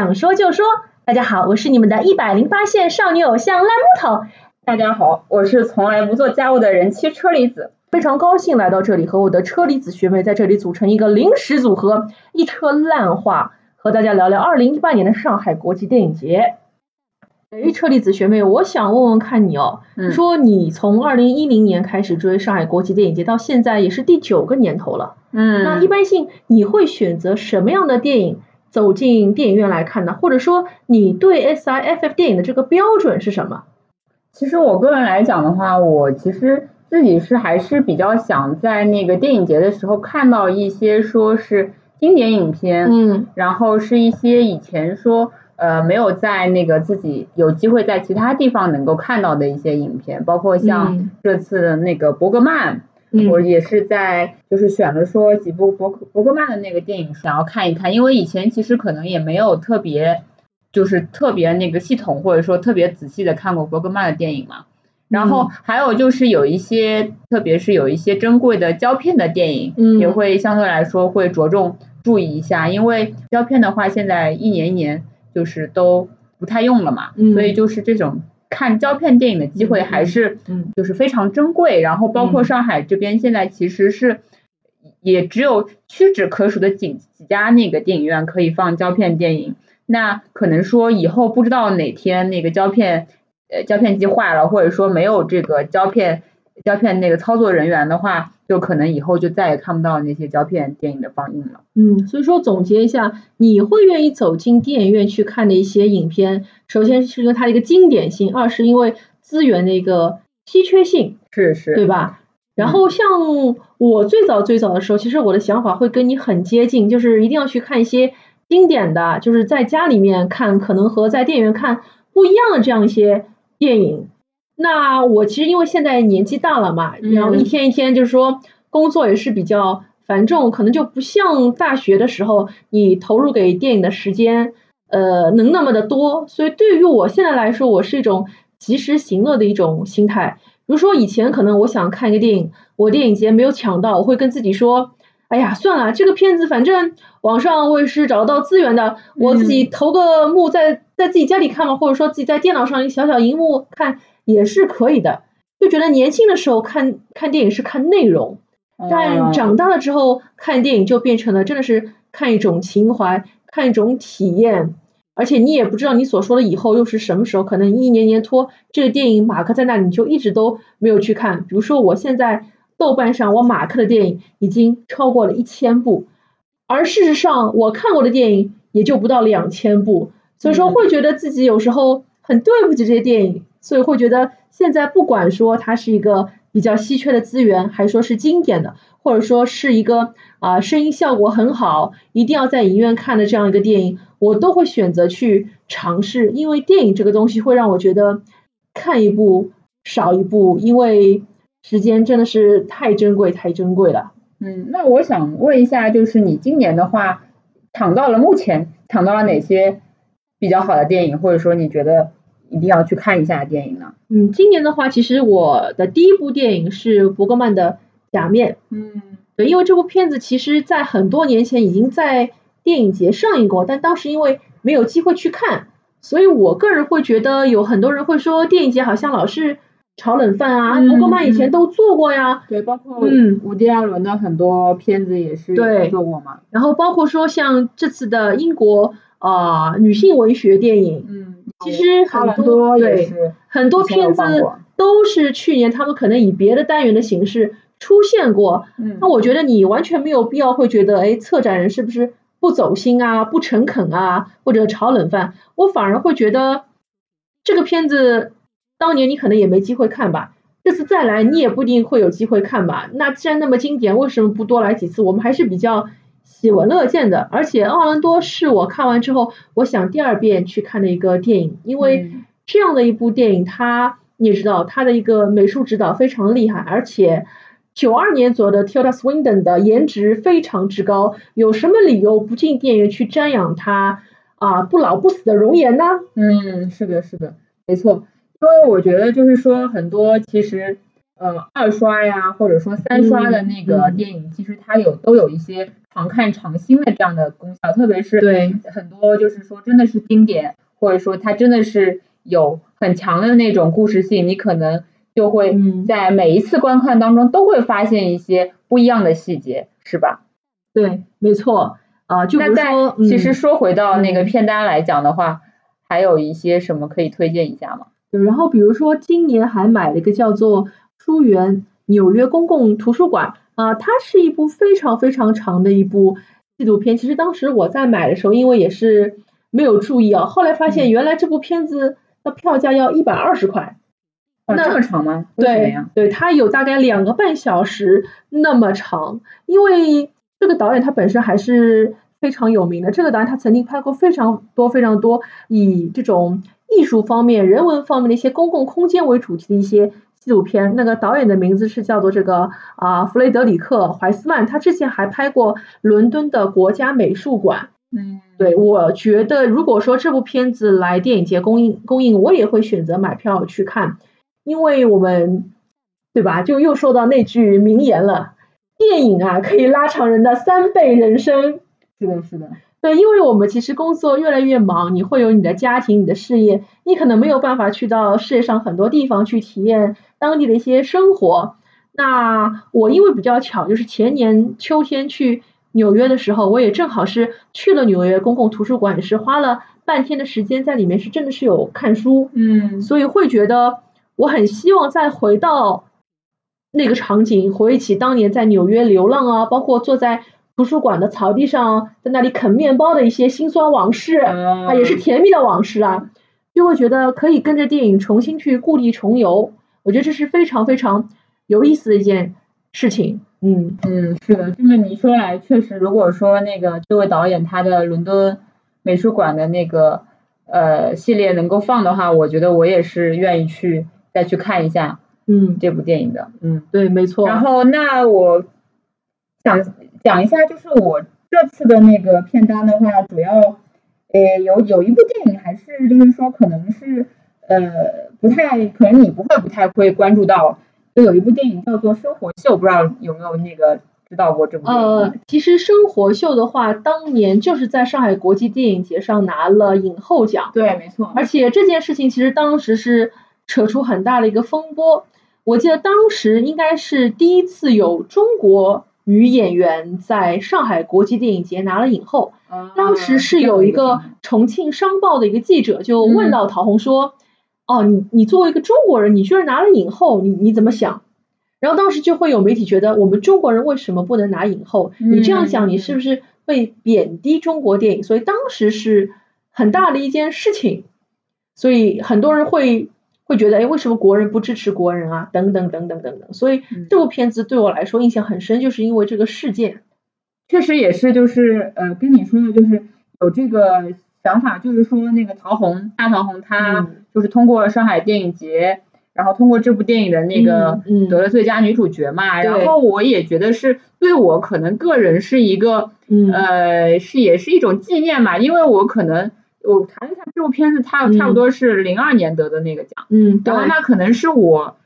想说就说。大家好，我是你们的一百零八线少女偶像烂木头。大家好，我是从来不做家务的人妻车厘子。非常高兴来到这里，和我的车厘子学妹在这里组成一个临时组合，一车烂话，和大家聊聊二零一八年的上海国际电影节。哎，车厘子学妹，我想问问看你哦，说你从二零一零年开始追上海国际电影节，到现在也是第九个年头了。嗯，那一般性你会选择什么样的电影走进电影院来看的？或者说你对 SIFF 电影的这个标准是什么？其实我个人来讲的话，我其实自己是还是比较想在那个电影节的时候看到一些说是经典影片，嗯，然后是一些以前说。呃，没有在那个自己有机会在其他地方能够看到的一些影片，包括像这次的那个伯格曼，我也是在就是选了说几部伯伯格曼的那个电影想要看一看，因为以前其实可能也没有特别就是特别那个系统或者说特别仔细的看过伯格曼的电影嘛。然后还有就是有一些，特别是有一些珍贵的胶片的电影，也会相对来说会着重注意一下，因为胶片的话现在一年一年。就是都不太用了嘛，所以就是这种看胶片电影的机会还是，就是非常珍贵。然后包括上海这边现在其实是也只有屈指可数的几几家那个电影院可以放胶片电影。那可能说以后不知道哪天那个胶片呃胶片机坏了，或者说没有这个胶片胶片那个操作人员的话。就可能以后就再也看不到那些胶片电影的放映了。嗯，所以说总结一下，你会愿意走进电影院去看的一些影片，首先是因为它的一个经典性，二是因为资源的一个稀缺性，是是，对吧？然后像我最早最早的时候，其实我的想法会跟你很接近，就是一定要去看一些经典的，就是在家里面看可能和在电影院看不一样的这样一些电影。那我其实因为现在年纪大了嘛，然后一天一天就是说工作也是比较繁重，可能就不像大学的时候你投入给电影的时间，呃，能那么的多。所以对于我现在来说，我是一种及时行乐的一种心态。比如说以前可能我想看一个电影，我电影节没有抢到，我会跟自己说，哎呀，算了，这个片子反正网上我也是找到资源的，我自己投个幕在在自己家里看嘛，或者说自己在电脑上一个小小荧幕看。也是可以的，就觉得年轻的时候看看电影是看内容，但长大了之后看电影就变成了真的是看一种情怀，看一种体验，而且你也不知道你所说的以后又是什么时候，可能一年年拖这个电影马克在那里你就一直都没有去看。比如说我现在豆瓣上我马克的电影已经超过了一千部，而事实上我看过的电影也就不到两千部，所以说会觉得自己有时候很对不起这些电影。所以会觉得现在不管说它是一个比较稀缺的资源，还说是经典的，或者说是一个啊声音效果很好，一定要在影院看的这样一个电影，我都会选择去尝试，因为电影这个东西会让我觉得看一部少一部，因为时间真的是太珍贵太珍贵了。嗯，那我想问一下，就是你今年的话，抢到了目前抢到了哪些比较好的电影，或者说你觉得？一定要去看一下电影呢。嗯，今年的话，其实我的第一部电影是伯格曼的《假面》。嗯，对，因为这部片子其实在很多年前已经在电影节上映过，但当时因为没有机会去看，所以我个人会觉得有很多人会说电影节好像老是炒冷饭啊。伯格曼以前都做过呀。对，包括嗯，伍迪·艾伦的很多片子也是做过嘛。然后包括说像这次的英国啊女性文学电影。嗯。其实很多对很多片子都是去年他们可能以别的单元的形式出现过，那我觉得你完全没有必要会觉得，哎，策展人是不是不走心啊、不诚恳啊，或者炒冷饭？我反而会觉得这个片子当年你可能也没机会看吧，这次再来你也不一定会有机会看吧。那既然那么经典，为什么不多来几次？我们还是比较。喜闻乐见的，而且奥兰多是我看完之后，我想第二遍去看的一个电影，因为这样的一部电影，它你也知道，它的一个美术指导非常厉害，而且九二年左右的 Tilda Swinton 的颜值非常之高，有什么理由不进电影院去瞻仰她啊不老不死的容颜呢？嗯，是的，是的，没错，因为我觉得就是说很多其实。呃二刷呀，或者说三刷的那个电影，其实它有都有一些常看常新的这样的功效，特别是对。很多就是说真的是经典，或者说它真的是有很强的那种故事性，你可能就会在每一次观看当中都会发现一些不一样的细节，是吧？对，没错。啊，就比如说，其实说回到那个片单来讲的话，还有一些什么可以推荐一下吗？对，然后比如说今年还买了一个叫做《书园纽约公共图书馆》啊，它是一部非常非常长的一部纪录片。其实当时我在买的时候，因为也是没有注意啊，后来发现原来这部片子的票价要一百二十块。那这么长吗？对，对，它有大概两个半小时那么长，因为。这个导演他本身还是非常有名的。这个导演他曾经拍过非常多非常多以这种艺术方面、人文方面的一些公共空间为主题的一些纪录片。那个导演的名字是叫做这个啊弗雷德里克·怀斯曼。他之前还拍过伦敦的国家美术馆。嗯，对，我觉得如果说这部片子来电影节公映公映，我也会选择买票去看，因为我们对吧？就又说到那句名言了。电影啊，可以拉长人的三倍人生。是的，是的。对，因为我们其实工作越来越忙，你会有你的家庭、你的事业，你可能没有办法去到世界上很多地方去体验当地的一些生活。那我因为比较巧，就是前年秋天去纽约的时候，我也正好是去了纽约公共图书馆，是花了半天的时间在里面，是真的是有看书。嗯。所以会觉得我很希望再回到。那个场景，回忆起当年在纽约流浪啊，包括坐在图书馆的草地上，在那里啃面包的一些辛酸往事啊，也是甜蜜的往事啊，就会觉得可以跟着电影重新去故地重游，我觉得这是非常非常有意思的一件事情。嗯嗯，是的，这么你说来，确实，如果说那个这位导演他的伦敦美术馆的那个呃系列能够放的话，我觉得我也是愿意去再去看一下。嗯，这部电影的，嗯，对，没错。然后，那我想讲一下，就是我这次的那个片单的话，主要，呃，有有一部电影，还是就是说，可能是呃，不太可能你不会不太会关注到，就有一部电影叫做《生活秀》，不知道有没有那个知道过这部？呃，其实《生活秀》的话，当年就是在上海国际电影节上拿了影后奖。对，没错。而且这件事情其实当时是扯出很大的一个风波。我记得当时应该是第一次有中国女演员在上海国际电影节拿了影后。当时是有一个重庆商报的一个记者就问到陶虹说：“哦，你你作为一个中国人，你居然拿了影后，你你怎么想？”然后当时就会有媒体觉得我们中国人为什么不能拿影后？你这样想，你是不是会贬低中国电影？所以当时是很大的一件事情，所以很多人会。会觉得哎，为什么国人不支持国人啊？等等等等等等。所以这部片子对我来说印象很深，就是因为这个事件。确实也是，就是呃，跟你说的，就是有这个想法，就是说那个陶虹，大陶虹，她就是通过上海电影节，然后通过这部电影的那个得了最佳女主角嘛。然后我也觉得是对我可能个人是一个呃，是也是一种纪念嘛，因为我可能。我查了一下这部片子，它差不多是零二年得的那个奖，嗯，然后那可能是我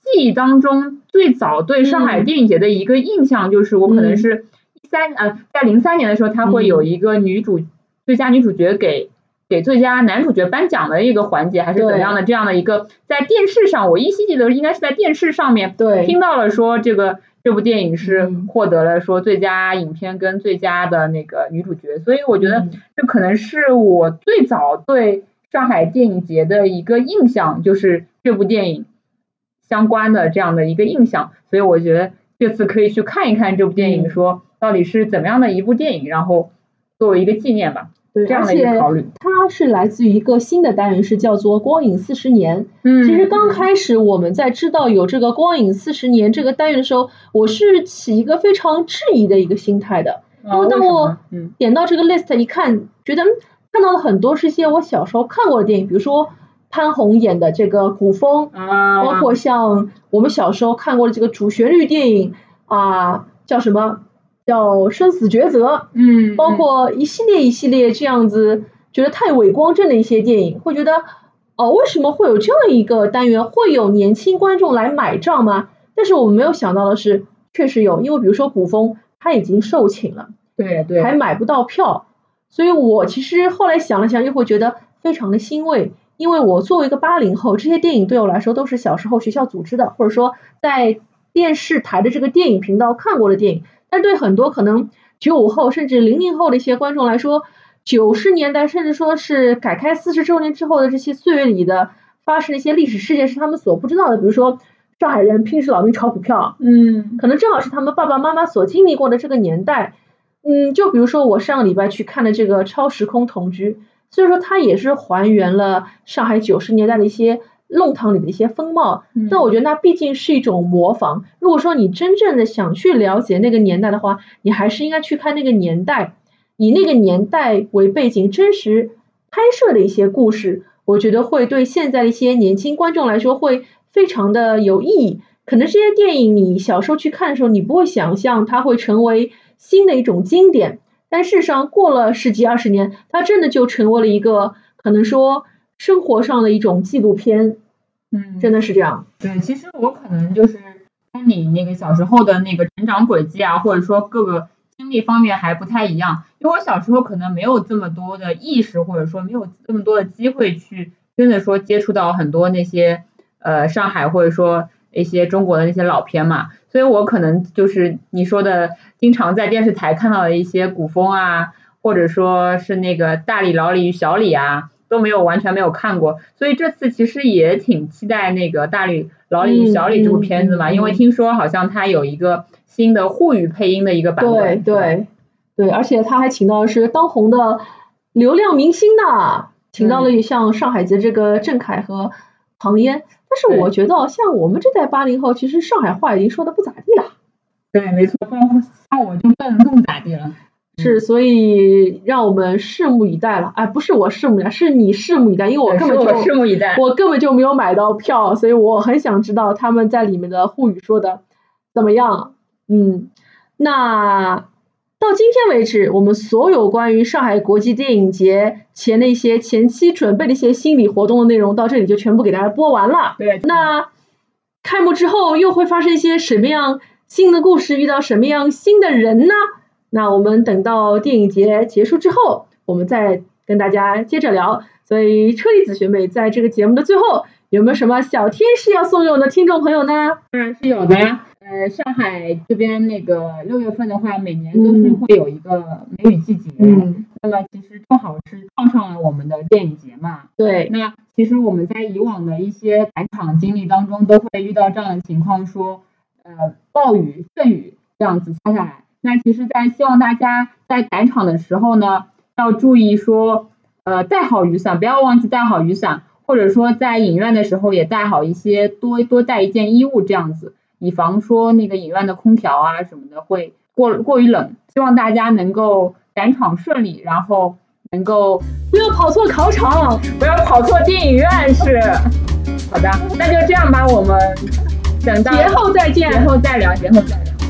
记忆当中最早对上海电影节的一个印象，就是我可能是一三呃在零三年的时候，它会有一个女主最佳女主角给给最佳男主角颁奖的一个环节，还是怎么样的这样的一个在电视上，我依稀记得应该是在电视上面听到了说这个。这部电影是获得了说最佳影片跟最佳的那个女主角，所以我觉得这可能是我最早对上海电影节的一个印象，就是这部电影相关的这样的一个印象。所以我觉得这次可以去看一看这部电影，说到底是怎么样的一部电影，然后作为一个纪念吧。对，而且它是来自于一个新的单元，是叫做“光影四十年”。嗯，其实刚开始我们在知道有这个“光影四十年”这个单元的时候，我是起一个非常质疑的一个心态的。因为当我点到这个 list 一看，觉得看到了很多是些我小时候看过的电影，比如说潘虹演的这个古风，包括像我们小时候看过的这个主旋律电影啊，叫什么？叫生死抉择，嗯，包括一系列一系列这样子，觉得太伪光正的一些电影，会觉得哦，为什么会有这样一个单元，会有年轻观众来买账吗？但是我们没有想到的是，确实有，因为比如说古风他已经售罄了，对对，还买不到票，所以我其实后来想了想，又会觉得非常的欣慰，因为我作为一个八零后，这些电影对我来说都是小时候学校组织的，或者说在电视台的这个电影频道看过的电影，但对很多可能九五后甚至零零后的一些观众来说，九十年代甚至说是改开四十周年之后的这些岁月里的发生的一些历史事件是他们所不知道的，比如说。上海人拼死老命炒股票，嗯，可能正好是他们爸爸妈妈所经历过的这个年代，嗯，就比如说我上个礼拜去看的这个超时空同居，所以说它也是还原了上海九十年代的一些弄堂里的一些风貌，但我觉得那毕竟是一种模仿。如果说你真正的想去了解那个年代的话，你还是应该去看那个年代，以那个年代为背景，真实拍摄的一些故事，我觉得会对现在的一些年轻观众来说会。非常的有意义，可能这些电影你小时候去看的时候，你不会想象它会成为新的一种经典，但事实上过了十几二十年，它真的就成为了一个可能说生活上的一种纪录片，嗯，真的是这样。对，其实我可能就是跟你那个小时候的那个成长轨迹啊，或者说各个经历方面还不太一样，因为我小时候可能没有这么多的意识，或者说没有这么多的机会去真的说接触到很多那些。呃，上海或者说一些中国的那些老片嘛，所以我可能就是你说的，经常在电视台看到的一些古风啊，或者说是那个大李、老李与小李啊，都没有完全没有看过，所以这次其实也挺期待那个大李、老李与小李这部片子嘛，因为听说好像他有一个新的沪语配音的一个版本，对对对，而且他还请到的是当红的流量明星呢，请到了像上海籍这个郑恺和唐嫣。但是我觉得，像我们这代八零后，其实上海话已经说的不咋地了。对，没错，像我就更更咋地了。是，所以让我们拭目以待了。哎，不是我拭目以待，是你拭目以待，因为我根本就拭目以待，我根本就没有买到票，所以我很想知道他们在里面的沪语说的怎么样。嗯，那。到今天为止，我们所有关于上海国际电影节前的一些前期准备的一些心理活动的内容，到这里就全部给大家播完了。对，那开幕之后又会发生一些什么样新的故事？遇到什么样新的人呢？那我们等到电影节结束之后，我们再跟大家接着聊。所以车厘子学妹在这个节目的最后，有没有什么小贴士要送给我们的听众朋友呢？当然是有的呀。呃，上海这边那个六月份的话，每年都是会有一个梅雨季节。嗯。那么其实正好是碰上了我们的电影节嘛。对。那其实我们在以往的一些赶场经历当中，都会遇到这样的情况，说呃暴雨、阵雨这样子下下来。那其实，在希望大家在赶场的时候呢，要注意说呃带好雨伞，不要忘记带好雨伞，或者说在影院的时候也带好一些，多多带一件衣物这样子。以防说那个影院的空调啊什么的会过过于冷，希望大家能够赶场顺利，然后能够不要跑错考场，不要跑错电影院是。好的，那就这样吧，我们等到节后再见，节后再聊，节后再聊。